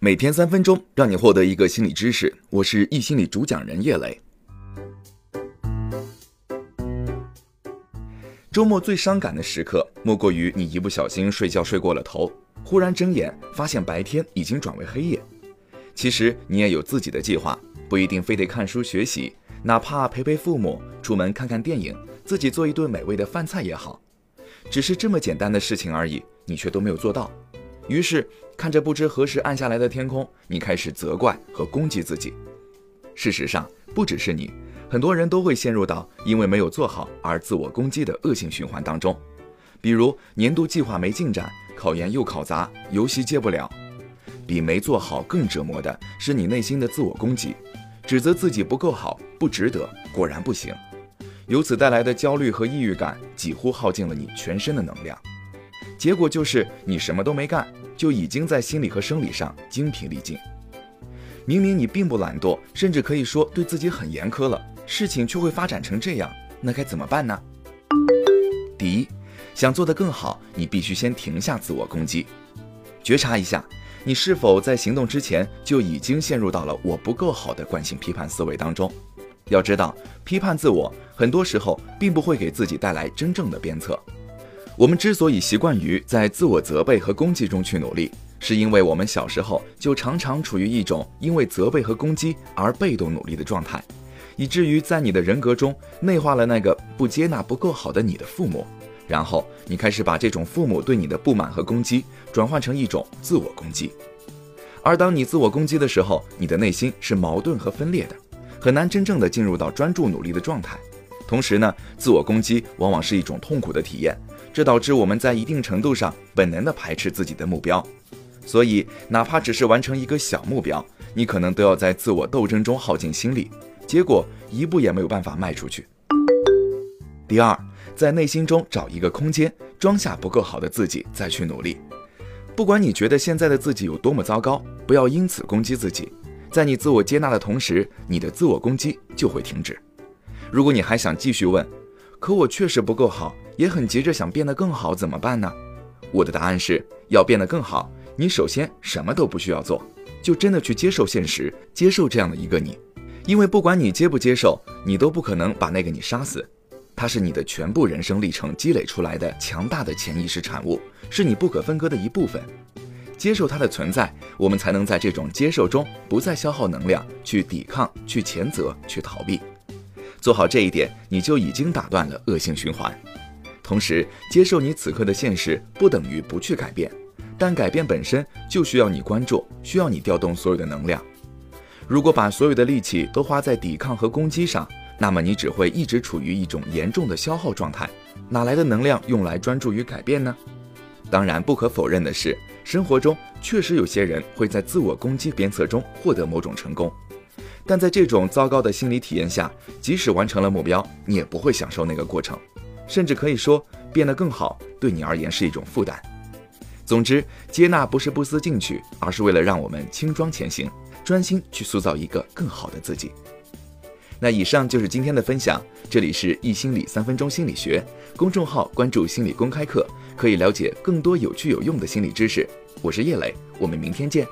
每天三分钟，让你获得一个心理知识。我是易心理主讲人叶磊。周末最伤感的时刻，莫过于你一不小心睡觉睡过了头，忽然睁眼发现白天已经转为黑夜。其实你也有自己的计划，不一定非得看书学习，哪怕陪陪父母、出门看看电影、自己做一顿美味的饭菜也好，只是这么简单的事情而已，你却都没有做到。于是，看着不知何时暗下来的天空，你开始责怪和攻击自己。事实上，不只是你，很多人都会陷入到因为没有做好而自我攻击的恶性循环当中。比如，年度计划没进展，考研又考砸，游戏戒不了。比没做好更折磨的是你内心的自我攻击，指责自己不够好，不值得，果然不行。由此带来的焦虑和抑郁感，几乎耗尽了你全身的能量。结果就是你什么都没干，就已经在心理和生理上精疲力尽。明明你并不懒惰，甚至可以说对自己很严苛了，事情却会发展成这样，那该怎么办呢？第一，想做得更好，你必须先停下自我攻击，觉察一下，你是否在行动之前就已经陷入到了我不够好的惯性批判思维当中。要知道，批判自我很多时候并不会给自己带来真正的鞭策。我们之所以习惯于在自我责备和攻击中去努力，是因为我们小时候就常常处于一种因为责备和攻击而被动努力的状态，以至于在你的人格中内化了那个不接纳不够好的你的父母，然后你开始把这种父母对你的不满和攻击转换成一种自我攻击。而当你自我攻击的时候，你的内心是矛盾和分裂的，很难真正的进入到专注努力的状态。同时呢，自我攻击往往是一种痛苦的体验。这导致我们在一定程度上本能的排斥自己的目标，所以哪怕只是完成一个小目标，你可能都要在自我斗争中耗尽心力，结果一步也没有办法迈出去。第二，在内心中找一个空间，装下不够好的自己，再去努力。不管你觉得现在的自己有多么糟糕，不要因此攻击自己。在你自我接纳的同时，你的自我攻击就会停止。如果你还想继续问，可我确实不够好。也很急着想变得更好，怎么办呢？我的答案是要变得更好，你首先什么都不需要做，就真的去接受现实，接受这样的一个你。因为不管你接不接受，你都不可能把那个你杀死，它是你的全部人生历程积累出来的强大的潜意识产物，是你不可分割的一部分。接受它的存在，我们才能在这种接受中不再消耗能量去抵抗、去谴责、去逃避。做好这一点，你就已经打断了恶性循环。同时，接受你此刻的现实不等于不去改变，但改变本身就需要你关注，需要你调动所有的能量。如果把所有的力气都花在抵抗和攻击上，那么你只会一直处于一种严重的消耗状态，哪来的能量用来专注于改变呢？当然，不可否认的是，生活中确实有些人会在自我攻击鞭策中获得某种成功，但在这种糟糕的心理体验下，即使完成了目标，你也不会享受那个过程。甚至可以说，变得更好对你而言是一种负担。总之，接纳不是不思进取，而是为了让我们轻装前行，专心去塑造一个更好的自己。那以上就是今天的分享，这里是易心理三分钟心理学公众号，关注心理公开课可以了解更多有趣有用的心理知识。我是叶磊，我们明天见。